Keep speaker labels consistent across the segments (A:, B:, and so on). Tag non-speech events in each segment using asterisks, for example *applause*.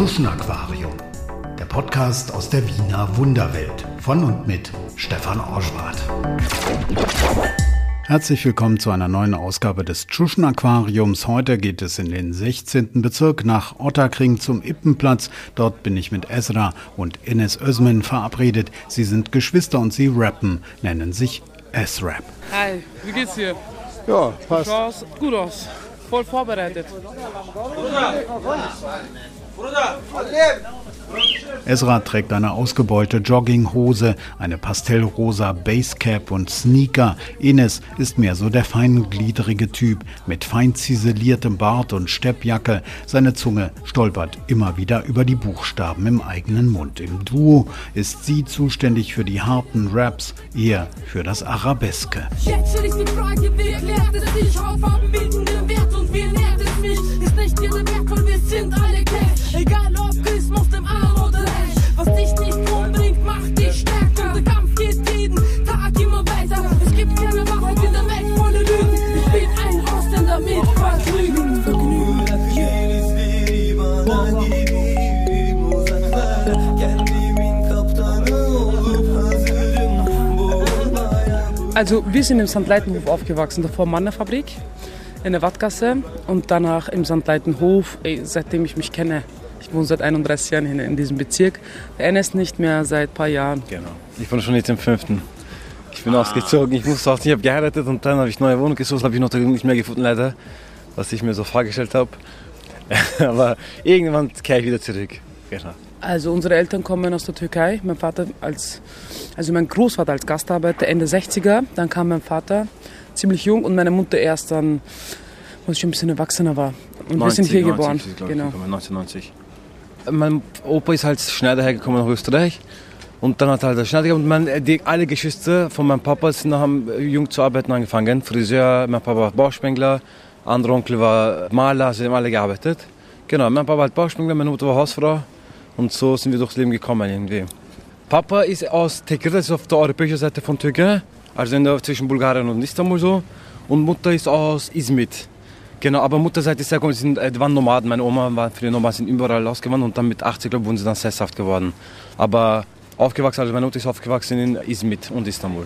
A: Tschuschen Aquarium, der Podcast aus der Wiener Wunderwelt von und mit Stefan Orschwart. Herzlich willkommen zu einer neuen Ausgabe des Tschuschen Aquariums. Heute geht es in den 16. Bezirk nach Otterkring zum Ippenplatz. Dort bin ich mit Ezra und Ines Özmen verabredet. Sie sind Geschwister und sie rappen, nennen sich S-Rap.
B: Hi, wie geht's dir?
C: Ja, passt.
B: Du schaust gut aus. Voll vorbereitet.
A: Ezra trägt eine ausgebeulte Jogginghose, eine pastellrosa Basecap und Sneaker. Ines ist mehr so der feingliedrige Typ mit fein ziseliertem Bart und Steppjacke. Seine Zunge stolpert immer wieder über die Buchstaben im eigenen Mund. Im Duo ist sie zuständig für die harten Raps, er für das Arabeske.
D: Jetzt stell ich die Frage, wer erklärt es bilden den Wert und wie nährt es mich? Ist nicht ihre Wert, weil wir sind alle Cash.
B: Also wir sind im Sandleitenhof aufgewachsen, davor Mannerfabrik in der Wattgasse und danach im Sandleitenhof, seitdem ich mich kenne. Ich wohne seit 31 Jahren in, in diesem Bezirk. Der NS nicht mehr seit ein paar Jahren.
C: Genau. Ich bin schon jetzt im fünften. Ich bin ausgezogen, ich musste aus, ich habe geheiratet und dann habe ich neue Wohnung gesucht, habe ich noch nicht mehr gefunden leider, was ich mir so vorgestellt habe. *laughs* Aber irgendwann kehre ich wieder zurück. Genau.
B: Also unsere Eltern kommen aus der Türkei. Mein Vater als, also mein Großvater als Gastarbeiter Ende 60er. Dann kam mein Vater ziemlich jung und meine Mutter erst dann, als ich schon ein bisschen erwachsener war. Und wir sind hier
C: 90,
B: geboren.
C: ich,
B: Genau.
C: gekommen, 1990. Mein Opa ist als Schneider hergekommen nach Österreich. Und dann hat er halt als Schneider gehabt. Und mein, die, alle Geschwister von meinem Papa sind, haben jung zu arbeiten angefangen. Friseur, mein Papa war Bauspengler, anderer Onkel war Maler, sie haben alle gearbeitet. Genau, mein Papa war Bauspengler, meine Mutter war Hausfrau. Und so sind wir durchs Leben gekommen irgendwie. Papa ist aus Tekirdağ, das ist auf der europäischen Seite von Türkei, also in der, zwischen Bulgarien und Istanbul so. Und Mutter ist aus Izmit. Genau, aber Mutterseite ist sehr komisch, sind, äh, die waren Nomaden. Meine Oma war früher Nomaden, sind überall ausgewandert und dann mit 80, glaube ich, wurden sie dann sesshaft geworden. Aber aufgewachsen, also meine Mutter ist aufgewachsen in Izmit und Istanbul.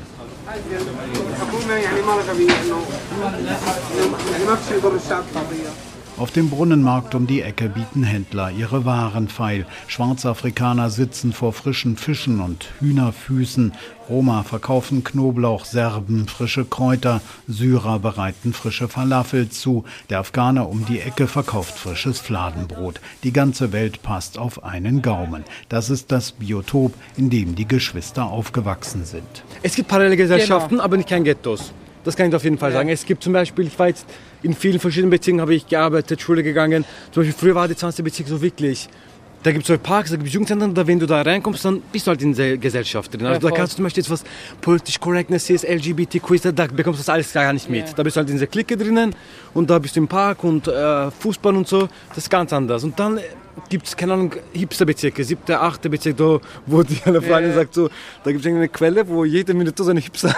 A: Auf dem Brunnenmarkt um die Ecke bieten Händler ihre Waren feil. Schwarzafrikaner sitzen vor frischen Fischen und Hühnerfüßen. Roma verkaufen Knoblauch, Serben frische Kräuter, Syrer bereiten frische Falafel zu, der Afghaner um die Ecke verkauft frisches Fladenbrot. Die ganze Welt passt auf einen Gaumen. Das ist das Biotop, in dem die Geschwister aufgewachsen sind.
C: Es gibt Parallelgesellschaften, genau. aber nicht kein Ghettos. Das kann ich auf jeden Fall sagen. Es gibt zum Beispiel, ich war jetzt in vielen verschiedenen Bezirken habe ich gearbeitet, Schule gegangen. Zum Beispiel früher war die 20. Bezirk so wirklich. Da gibt es so Parks, da gibt es Jugendzentren, da wenn du da reinkommst, dann bist du halt in der Gesellschaft drin. Also da
B: voll.
C: kannst du zum Beispiel jetzt was politisch Correctness ist, LGBTQ ist, da bekommst du das alles gar nicht mit.
B: Ja.
C: Da bist du halt in dieser Clique drinnen und da bist du im Park und äh, Fußball und so. Das ist ganz anders. Und dann gibt es, keine Ahnung, Hipsterbezirke, siebter, achter Bezirk, da, wo die eine Freundin
B: Ja.
C: sagt, so, da gibt es eine Quelle, wo jede Minute so eine Hipster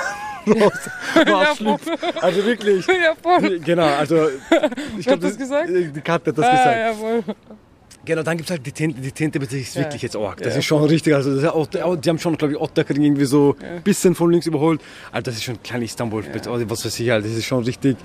C: rausfliegt. *laughs* Also wirklich. *laughs*
B: Ja, voll.
C: Genau, also *laughs* ich glaube,
B: das gesagt?
C: Die Karte hat das
B: Ah,
C: gesagt.
B: jawohl.
C: Genau, dann gibt es halt die Tinte, die Tinte ist
B: Ja.
C: wirklich jetzt arg. Das
B: Ja,
C: ist schon richtig, also das ist auch, die haben schon, glaube ich, Otterkring irgendwie so ein bisschen von links überholt. Also das ist schon klein Istanbul, oder was weiß ich halt, das ist schon richtig,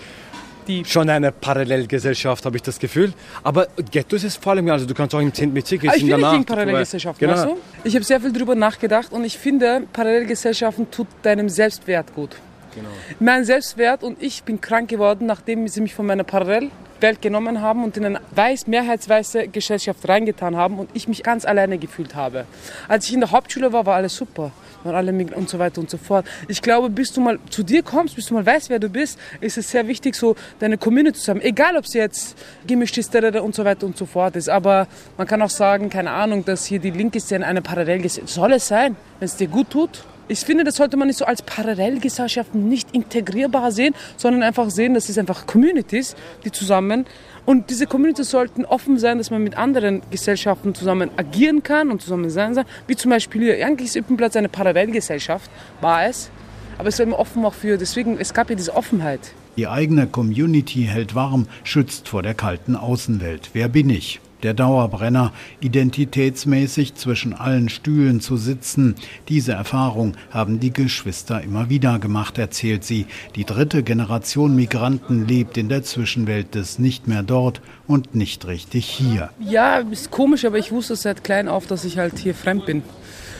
B: Die
C: schon eine Parallelgesellschaft, habe ich das Gefühl. Aber Ghetto ist es vor allem, also du kannst auch im 10. Bezirk
B: Ah,
C: jetzt
B: ich
C: in
B: bin nicht gegen Parallelgesellschaften,
C: Genau.
B: du? Ich habe sehr viel darüber nachgedacht und ich finde, Parallelgesellschaften tut deinem Selbstwert gut.
C: Genau.
B: Mein Selbstwert und ich bin krank geworden, nachdem sie mich von meiner Parallelwelt genommen haben und in eine weiß, mehrheitsweiße Gesellschaft reingetan haben und ich mich ganz alleine gefühlt habe. Als ich in der Hauptschule war, war alles super. Waren alle und so weiter und so fort. Ich glaube, bis du mal zu dir kommst, bis du mal weißt, wer du bist, ist es sehr wichtig, so deine Community zu haben. Egal, ob sie jetzt gemischt ist und so weiter und so fort ist. Aber man kann auch sagen, keine Ahnung, dass hier die linke Szene eine Parallelgesellschaft soll es sein, wenn es dir gut tut. Ich finde, das sollte man nicht so als Parallelgesellschaften nicht integrierbar sehen, sondern einfach sehen, dass es einfach Communities, die zusammen und diese Communities sollten offen sein, dass man mit anderen Gesellschaften zusammen agieren kann und zusammen sein kann. Wie zum Beispiel hier, eigentlich ist Ippenplatz eine Parallelgesellschaft, war es. Aber es war immer offen auch für, deswegen, es gab ja diese Offenheit.
A: Die eigene Community hält warm, schützt vor der kalten Außenwelt. Wer bin ich? Der Dauerbrenner, identitätsmäßig zwischen allen Stühlen zu sitzen. Diese Erfahrung haben die Geschwister immer wieder gemacht, erzählt sie. Die dritte Generation Migranten lebt in der Zwischenwelt des nicht mehr dort und nicht richtig hier.
B: Ja, ist komisch, aber ich wusste seit klein auf, dass ich halt hier fremd bin.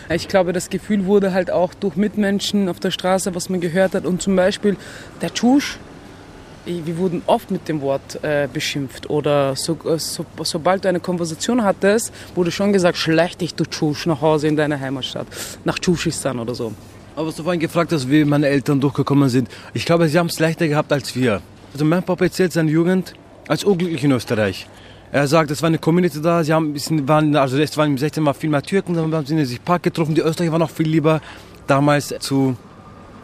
B: Ich glaube, das Gefühl wurde halt auch durch Mitmenschen auf der Straße, was man gehört hat. Und zum Beispiel der Tschusch, wir wurden oft mit dem Wort äh, beschimpft. Oder so, äh, so, sobald du eine Konversation hattest, wurde schon gesagt, schlecht dich, du Tschusch, nach Hause in deine Heimatstadt. Nach Tschuschischstan oder so.
C: Aber was du vorhin gefragt hast, wie meine Eltern durchgekommen sind. Ich glaube, sie haben es leichter gehabt als wir. Also mein Papa erzählt seine Jugend als unglücklich in Österreich. Er sagt, es war eine Community da, sie haben, waren, also es waren im 16 Mal viel mehr Türken, dann haben sie sich Park getroffen. Die Österreicher waren noch viel lieber damals zu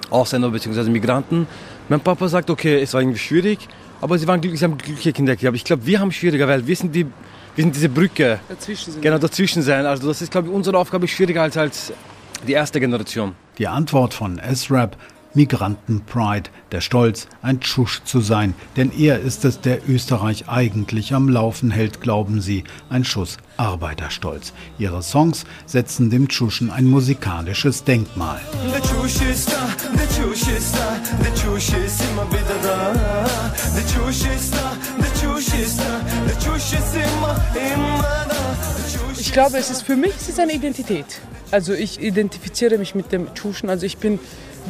C: Ausländern bzw. Migranten. Mein Papa sagt, okay, es war irgendwie schwierig, aber sie waren glücklich, sie haben glückliche Kinder gehabt. Ich glaube, wir haben schwieriger, weil wir sind die, wir sind diese Brücke.
B: Dazwischen sind
C: Genau, dazwischen sein. Also das ist, glaube ich, unsere Aufgabe schwieriger als, als die erste Generation.
A: Die Antwort von S-Rap Migrantenpride, der Stolz, ein Tschusch zu sein, denn er ist es, der Österreich eigentlich am Laufen hält, glauben sie, ein Schuss Arbeiterstolz. Ihre Songs setzen dem Tschuschen ein musikalisches Denkmal.
E: Der Tschusch ist da, der Tschusch ist da, Tschusch ist immer wieder da. Der Tschusch ist da, der Tschusch ist da, der Tschusch ist immer, immer da.
B: Ich glaube, es ist für mich es ist eine Identität. Also ich identifiziere mich mit dem Tschuschen. Also ich bin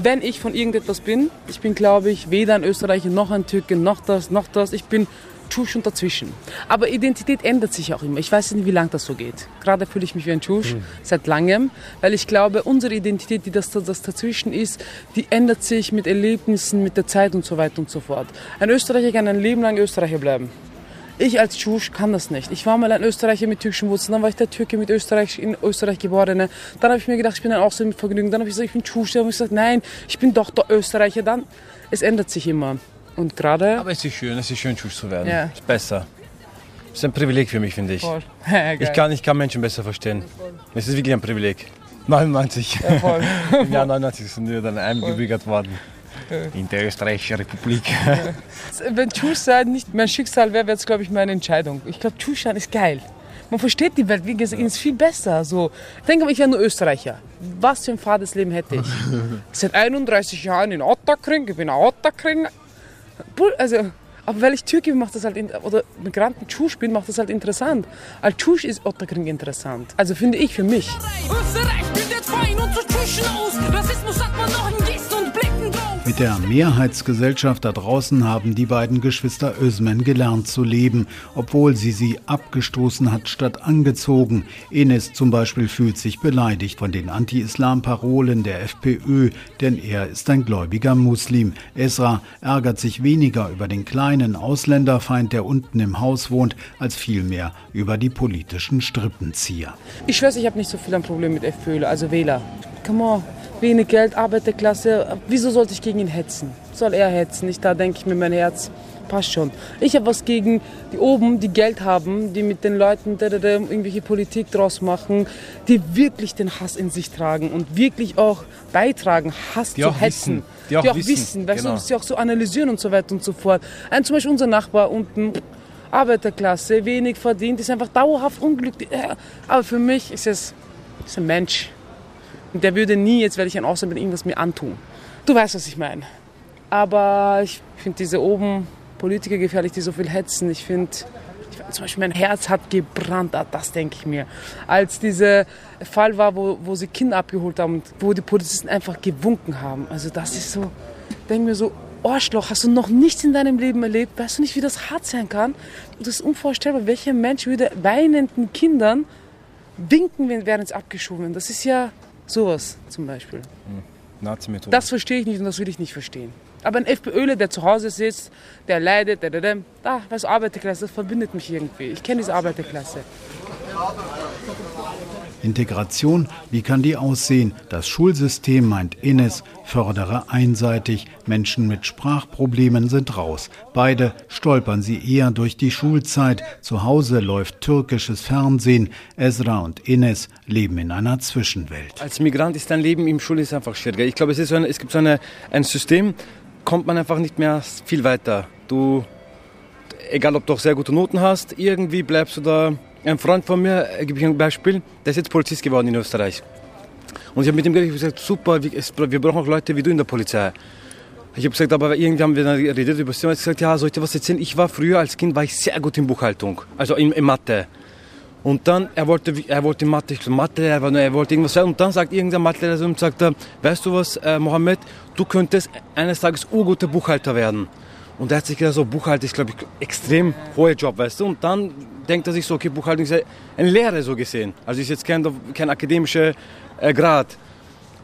B: wenn ich von irgendetwas bin, ich bin, glaube ich, weder ein Österreicher noch ein Türke, noch das, noch das. Ich bin Tschusch und dazwischen. Aber Identität ändert sich auch immer. Ich weiß nicht, wie lange das so geht. Gerade fühle ich mich wie ein Tschusch mhm. seit langem, weil ich glaube, unsere Identität, die das, das dazwischen ist, die ändert sich mit Erlebnissen, mit der Zeit und so weiter und so fort. Ein Österreicher kann ein Leben lang Österreicher bleiben. Ich als Tschusch kann das nicht. Ich war mal ein Österreicher mit türkischen Wurzeln, dann war ich der Türke mit Österreich, in Österreich geborene. Dann habe ich mir gedacht, ich bin ein Ausländer mit Vergnügen. Dann habe ich gesagt, ich bin Tschusch. Dann habe ich gesagt, nein, ich bin doch der Österreicher. Dann, es ändert sich immer. Und gerade...
C: Aber es ist schön, es ist schön, Tschusch zu werden.
B: Ja.
C: Ist besser. Das ist ein Privileg für mich, finde ich.
B: Voll. *laughs*
C: ich, kann, ich kann Menschen besser verstehen. Es ist wirklich ein Privileg. *laughs* 99.
B: Ja, voll.
C: Im Jahr 99 sind wir dann eingebürgert worden. In der Österreichischen Republik.
B: Wenn Tschusch-Sein nicht mein Schicksal wäre, wäre es, glaube ich, meine Entscheidung. Ich glaube, Tschusch-Sein ist geil. Man versteht die Welt, wie gesagt, ist viel besser. So. Ich denke mal, ich wäre nur Österreicher. Was für ein fades Leben hätte ich? *laughs* Seit 31 Jahren in Ottakring, ich bin ein Ottakring. Also, aber weil ich Türke bin, macht das halt, oder Migranten Tschusch bin, macht das halt interessant. Als Tschusch ist Ottakring interessant. Also finde ich für mich.
D: Rassismus hat man noch in
A: Mit der Mehrheitsgesellschaft da draußen haben die beiden Geschwister Özmen gelernt zu leben, obwohl sie sie abgestoßen hat statt angezogen. Enes zum Beispiel fühlt sich beleidigt von den Anti-Islam-Parolen der FPÖ, denn er ist ein gläubiger Muslim. Esra ärgert sich weniger über den kleinen Ausländerfeind, der unten im Haus wohnt, als vielmehr über die politischen Strippenzieher.
B: Ich schwöre, ich habe nicht so viel ein Problem mit FPÖ, also Wähler. Come on wenig Geld, Arbeiterklasse. Wieso sollte ich gegen ihn hetzen? Soll er hetzen? Ich da denke ich mir, mein Herz passt schon. Ich habe was gegen die oben, die Geld haben, die mit den Leuten irgendwelche Politik draus machen, die wirklich den Hass in sich tragen und wirklich auch beitragen, Hass
C: Die
B: zu
C: auch
B: hetzen.
C: wissen. Die auch wissen,
B: wissen, weißt
C: genau.
B: du, sie auch so analysieren und so weiter und so fort. Ein, zum Beispiel unser Nachbar unten, Arbeiterklasse, wenig verdient, ist einfach dauerhaft unglücklich. Aber für mich ist es ist ein Mensch. Der würde nie, jetzt werde ich ein Ausländer bin, irgendwas mir antun. Du weißt, was ich meine. Aber ich finde diese oben Politiker gefährlich, die so viel hetzen. Ich finde, zum Beispiel mein Herz hat gebrannt, ah, das denke ich mir. Als dieser Fall war, wo, wo sie Kinder abgeholt haben, wo die Polizisten einfach gewunken haben. Also das ist so, denke mir so, Arschloch, hast du noch nichts in deinem Leben erlebt? Weißt du nicht, wie das hart sein kann? Das ist unvorstellbar. Welcher Mensch würde weinenden Kindern winken, wenn während es abgeschoben Das ist ja sowas zum Beispiel.
C: Nazi-Methode.
B: Das verstehe ich nicht und das will ich nicht verstehen. Aber ein FPÖler, der zu Hause sitzt, der leidet, der, der, der, da, was Arbeiterklasse, das verbindet mich irgendwie. Ich kenne diese Arbeiterklasse.
A: Integration, wie kann die aussehen? Das Schulsystem, meint Ines, fördere einseitig. Menschen mit Sprachproblemen sind raus. Beide stolpern sie eher durch die Schulzeit. Zu Hause läuft türkisches Fernsehen. Ezra und Ines leben in einer Zwischenwelt.
C: Als Migrant ist dein Leben im Schule ist einfach schwieriger. Ich glaube, es, ist so eine, es gibt so eine, ein System, kommt man einfach nicht mehr viel weiter. Du, egal ob du auch sehr gute Noten hast, irgendwie bleibst du da Ein Freund von mir, äh, gebe ich ein Beispiel, der ist jetzt Polizist geworden in Österreich. Und ich habe mit ihm gesagt, super, wir, brauchen auch Leute wie du in der Polizei. Ich habe gesagt, aber irgendwie haben wir dann geredet über das Thema. Gesagt, ja, soll ich dir was erzählen? Ich war früher als Kind war ich sehr gut in Buchhaltung, also in, in Mathe. Und dann, er wollte, er wollte Mathe, ich glaube Mathe, er, war- er wollte irgendwas sagen. Und dann sagt irgendein Mathelehrer zu sagt weißt du was, äh, Mohammed, du könntest eines Tages urguter Buchhalter werden. Und er hat sich gedacht, so Buchhalter ist, glaube ich, extrem hoher Job, weißt du. Und dann denkt er sich so, okay, Buchhaltung ist eine Lehre so gesehen. Also ist jetzt kein, kein akademischer äh, Grad.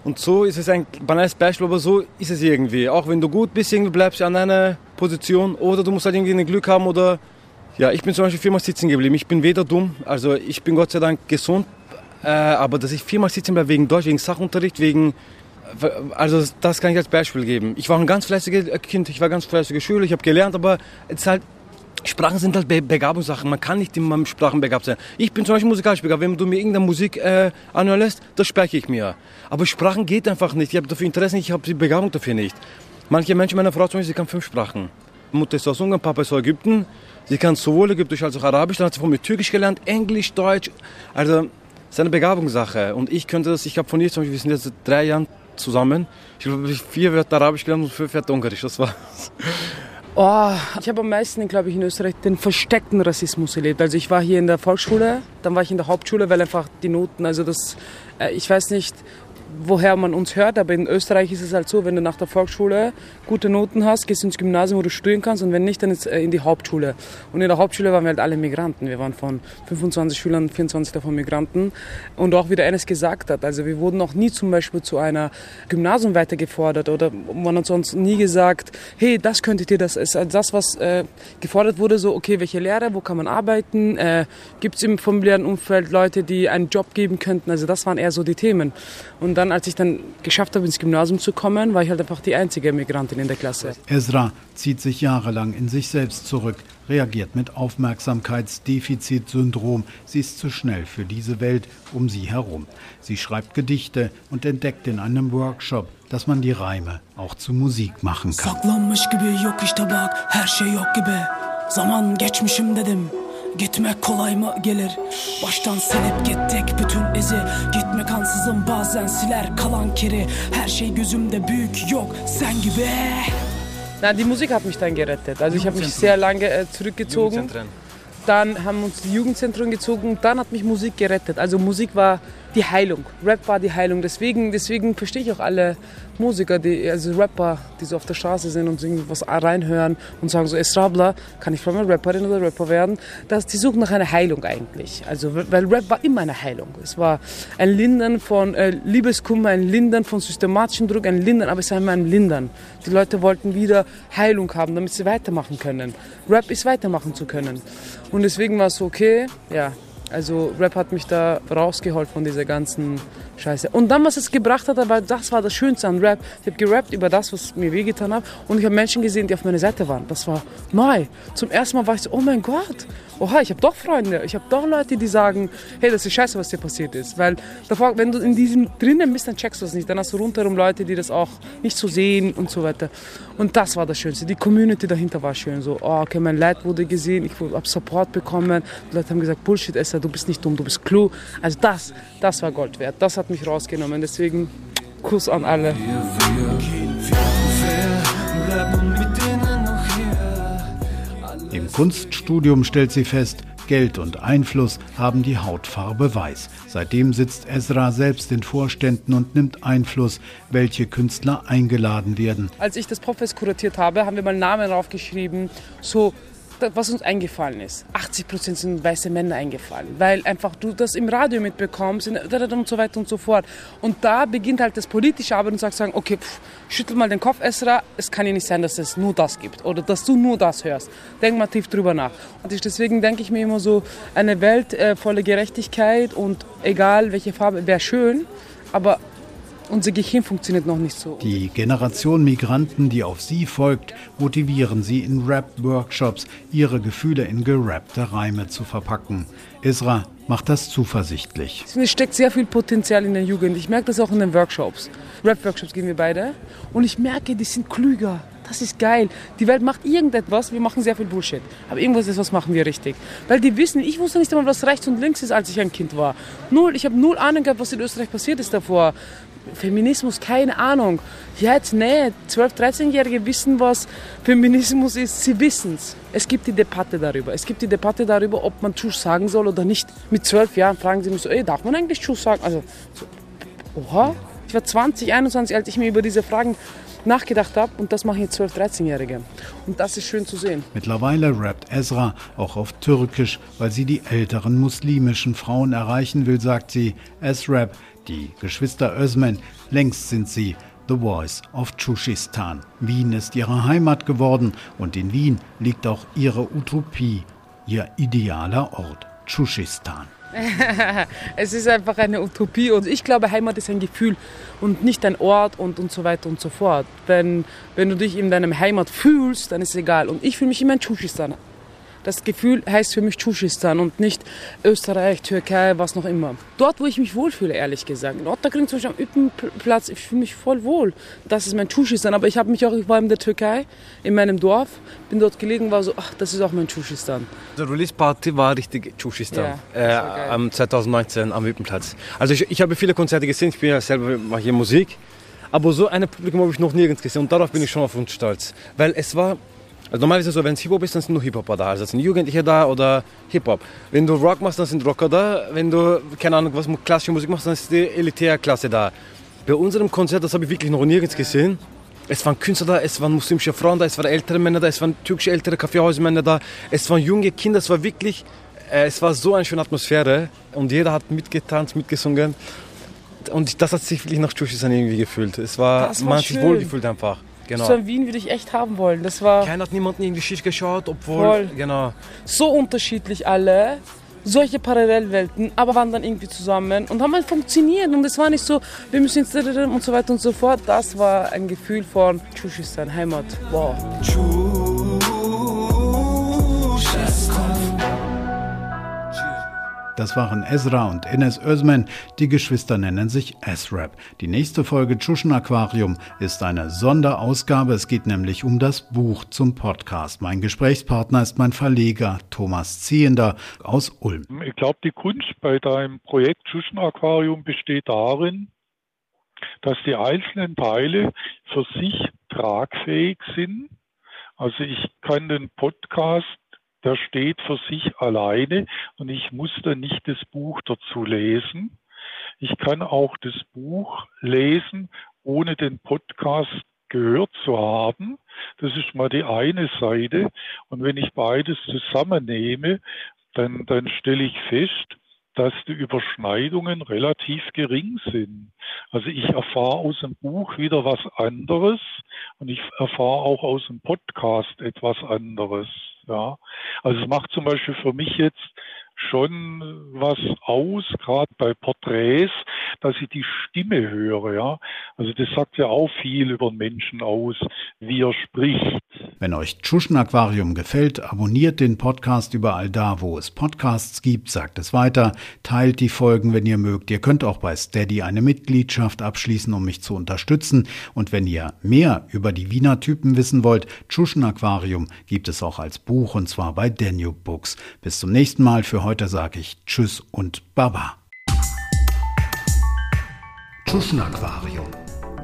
C: Und so ist es ein banales Beispiel, aber so ist es irgendwie. Auch wenn du gut bist, irgendwie bleibst du an einer Position oder du musst halt irgendwie ein Glück haben oder... Ja, ich bin zum Beispiel viermal sitzen geblieben. Ich bin weder dumm, also ich bin Gott sei Dank gesund, äh, aber dass ich viermal sitzen bleibe wegen Deutsch, wegen Sachunterricht, wegen... Also das kann ich als Beispiel geben. Ich war ein ganz fleißiges Kind, ich war ganz fleißige Schüler, ich habe gelernt, aber es halt Sprachen sind halt Be Begabungssachen. Man kann nicht immer mit Sprachen begabt sein. Ich bin zum Beispiel musikalisch begabt. Wenn du mir irgendeine Musik äh, anhören lässt, das spreche ich mir. Aber Sprachen geht einfach nicht. Ich habe dafür Interesse ich habe die Begabung dafür nicht. Manche Menschen, meine Frau zum Beispiel, sie kann fünf Sprachen. Mutter ist aus Ungarn, Papa ist aus Ägypten. Sie kann sowohl Ägyptisch als auch Arabisch. Dann hat sie von mir Türkisch gelernt, Englisch, Deutsch. Also, es ist eine Begabungssache. Und ich könnte das, ich habe von ihr zum Beispiel, wir sind jetzt seit drei Jahren zusammen. Ich glaube, vier Wörter Arabisch gelernt und fünf Wörter Ungarisch. Das war
B: Oh, ich habe am meisten, glaube ich, in Österreich den versteckten Rassismus erlebt. Also ich war hier in der Volksschule, dann war ich in der Hauptschule, weil einfach die Noten, also das, äh, ich weiß nicht, woher man uns hört, aber in Österreich ist es halt so, wenn du nach der Volksschule gute Noten hast, gehst du ins Gymnasium, wo du studieren kannst und wenn nicht, dann äh, in die Hauptschule. Und in der Hauptschule waren wir halt alle Migranten. Wir waren von 25 Schülern, 24 davon Migranten. Und auch wieder eines gesagt hat, also wir wurden noch nie zum Beispiel zu einer Gymnasium weitergefordert oder man hat uns nie gesagt, hey, das könntet ihr, das ist das, was äh, gefordert wurde, so, okay, welche Lehre, wo kann man arbeiten, äh, gibt es im familiären Umfeld Leute, die einen Job geben könnten, also das waren eher so die Themen. Und dann, als ich dann geschafft habe, ins Gymnasium zu kommen, war ich halt einfach die einzige Migrantin in der Klasse.
A: Ezra zieht sich jahrelang in sich selbst zurück, reagiert mit Aufmerksamkeitsdefizitsyndrom. Sie ist zu schnell für diese Welt um sie herum. Sie schreibt Gedichte und entdeckt in einem Workshop, dass man die Reime auch zu Musik machen kann.
F: Saklanmış gibi yok işte bak her şey yok gibi Zaman geçmişim dedim Gitmek kolay mı gelir Baştan silip gittik bütün izi Gitmek ansızın bazen siler kalan kiri Her şey gözümde büyük yok sen gibi
B: Na, die Musik hat mich dann gerettet. Also ich habe mich sehr lange äh, zurückgezogen. Dann haben uns die Jugendzentren gezogen dann hat mich Musik gerettet. Also Musik war die Heilung. Rap war die Heilung. Deswegen, deswegen verstehe ich auch alle Musiker, die, also Rapper, die so auf der Straße sind und irgendwas reinhören und sagen so, Esrabla, kann ich von mir Rapperin oder Rapper werden? Das, die suchen nach einer Heilung eigentlich. Also, weil Rap war immer eine Heilung. Es war ein Lindern von äh, Liebeskummer, ein Lindern von systematischem Druck, ein Lindern, aber es war immer ein Lindern. Die Leute wollten wieder Heilung haben, damit sie weitermachen können. Rap ist weitermachen zu können. Und deswegen war es so, okay, ja, also Rap hat mich da rausgeholt von dieser ganzen Scheiße. Und dann, was es gebracht hat, aber das war das Schönste an Rap. Ich habe gerappt über das, was mir wehgetan hat. Und ich habe Menschen gesehen, die auf meiner Seite waren. Das war neu. Zum ersten Mal war ich so, oh mein Gott. Oha, ich habe doch Freunde. Ich habe doch Leute, die sagen, hey, das ist scheiße, was dir passiert ist. Weil davor, wenn du in diesem drinnen bist, dann checkst du das nicht. Dann hast du rundherum Leute, die das auch nicht so sehen und so weiter. Und das war das Schönste. Die Community dahinter war schön. So, oh, okay, mein Leid wurde gesehen, ich habe Support bekommen. Die Leute haben gesagt, Bullshit, Esther, du bist nicht dumm, du bist klug. Also das, das war Gold wert. Das hat mich rausgenommen. Deswegen Kuss an alle.
A: Im Kunststudium stellt sie fest, Geld und Einfluss haben die Hautfarbe weiß. Seitdem sitzt Ezra selbst in Vorständen und nimmt Einfluss, welche Künstler eingeladen werden.
B: Als ich das Profes kuratiert habe, haben wir mal Namen draufgeschrieben, so da- was uns eingefallen ist. 80 Prozent sind weiße Männer eingefallen, weil einfach du das im Radio mitbekommst und so weiter und so fort. Und da beginnt halt das politische Arbeit und sagst sagen, okay, pff, schüttel mal den Kopf, Esra, es kann ja nicht sein, dass es nur das gibt oder dass du nur das hörst. Denk mal tief drüber nach. Und ich, deswegen denke ich mir immer so, eine Welt äh, voller Gerechtigkeit und egal welche Farbe, wäre schön, aber unser Gehirn funktioniert noch nicht so.
A: Die Generation Migranten, die auf sie folgt, motivieren sie in Rap-Workshops, ihre Gefühle in gerappte Reime zu verpacken. Ezra macht das zuversichtlich.
B: Es steckt sehr viel Potenzial in der Jugend. Ich merke das auch in den Workshops. Rap-Workshops gehen wir beide. Und ich merke, die sind klüger. Das ist geil. Die Welt macht irgendetwas, wir machen sehr viel Bullshit. Aber irgendwas ist, was machen wir richtig. Weil die wissen, ich wusste nicht einmal, was rechts und links ist, als ich ein Kind war. Null, ich habe null Ahnung gehabt, was in Österreich passiert ist davor. Feminismus, keine Ahnung. Jetzt, nee, 12-, 13-Jährige wissen, was Feminismus ist. Sie wissen es. Es gibt die Debatte darüber. Es gibt die Debatte darüber, ob man Tschuss sagen soll oder nicht. Mit 12 Jahren fragen sie mich so, ey, darf man eigentlich Tschuss sagen? Also, so, oha. Ich war 20, 21, als ich mir über diese Fragen nachgedacht habe und das machen jetzt 12-, 13-Jährige. Und das ist schön zu sehen.
A: Mittlerweile rappt Ezra auch auf Türkisch, weil sie die älteren muslimischen Frauen erreichen will, sagt sie. Es rap die Geschwister Özmen, längst sind sie The Voice of Tschushistan. Wien ist ihre Heimat geworden und in Wien liegt auch ihre Utopie, ihr idealer Ort, Tschushistan. *laughs*
B: es ist einfach eine Utopie und ich glaube, Heimat ist ein Gefühl und nicht ein Ort und, und so weiter und so fort. Wenn, wenn du dich in deinem Heimat fühlst, dann ist es egal. Und ich fühle mich immer in Tschushistan. Das Gefühl heißt für mich Tschushistan und nicht Österreich, Türkei, was noch immer. Dort, wo ich mich wohlfühle, ehrlich gesagt. In Ottakring zum Beispiel am Üppenplatz, ich fühle mich voll wohl. Das ist mein Tschushistan. Aber ich habe mich auch, ich war in der Türkei, in meinem Dorf, bin dort gelegen, war so, ach, das ist auch mein Tschushistan.
C: Die Release-Party war richtig Tschushistan. Ja, äh, am 2019 am Üppenplatz. Also ich, ich habe viele Konzerte gesehen, ich bin ja selber, mache hier Musik. Aber so eine Publikum habe ich noch nirgends gesehen und darauf bin ich schon auf uns stolz. Weil es war also normalerweise so, wenn es Hip-Hop ist, dann sind nur Hip-Hopper da. Also sind Jugendliche da oder Hip-Hop. Wenn du Rock machst, dann sind Rocker da. Wenn du, keine Ahnung, was klassische Musik machst, dann ist die Elitärklasse da. Bei unserem Konzert, das habe ich wirklich noch nirgends gesehen. Es waren Künstler da, es waren muslimische Frauen da, es waren ältere Männer da, es waren türkische ältere Kaffeehausmänner da, es waren junge Kinder, es war wirklich, äh, es war so eine schöne Atmosphäre und jeder hat mitgetanzt, mitgesungen. Und das hat sich wirklich nach Tschuschisan irgendwie gefühlt. Es war,
B: war
C: man hat sich wohlgefühlt einfach. Genau.
B: So in Wien würde ich echt haben wollen. Das war
C: Keiner hat niemanden in die Schicht geschaut, obwohl.
B: Voll.
C: Genau.
B: so unterschiedlich alle. Solche Parallelwelten, aber waren dann irgendwie zusammen und haben halt funktioniert. Und es war nicht so, wir müssen jetzt und so weiter und so fort. Das war ein Gefühl von Tschushistan, Heimat. Wow.
A: Das waren Ezra und Enes Özmen. Die Geschwister nennen sich S-Rap. Die nächste Folge Tschuschen Aquarium ist eine Sonderausgabe. Es geht nämlich um das Buch zum Podcast. Mein Gesprächspartner ist mein Verleger Thomas Ziehender aus Ulm.
G: Ich glaube, die Kunst bei deinem Projekt Tschuschen Aquarium besteht darin, dass die einzelnen Teile für sich tragfähig sind. Also ich kann den Podcast der steht für sich alleine und ich muss dann nicht das Buch dazu lesen. Ich kann auch das Buch lesen, ohne den Podcast gehört zu haben. Das ist mal die eine Seite. Und wenn ich beides zusammennehme, dann, dann stelle ich fest, dass die Überschneidungen relativ gering sind. Also ich erfahre aus dem Buch wieder was anderes und ich erfahre auch aus dem Podcast etwas anderes. Ja, also es macht zum Beispiel für mich jetzt schon was aus, gerade bei Porträts, dass ich die Stimme höre. Ja, also das sagt ja auch viel über den Menschen aus, wie er spricht.
A: Wenn euch Tschuschen Aquarium gefällt, abonniert den Podcast überall da, wo es Podcasts gibt, sagt es weiter, teilt die Folgen, wenn ihr mögt. Ihr könnt auch bei Steady eine Mitgliedschaft abschließen, um mich zu unterstützen. Und wenn ihr mehr über die Wiener Typen wissen wollt, Tschuschen Aquarium gibt es auch als Buch und zwar bei Danube Books. Bis zum nächsten Mal. Für heute sage ich Tschüss und Baba. Tschuschen Aquarium,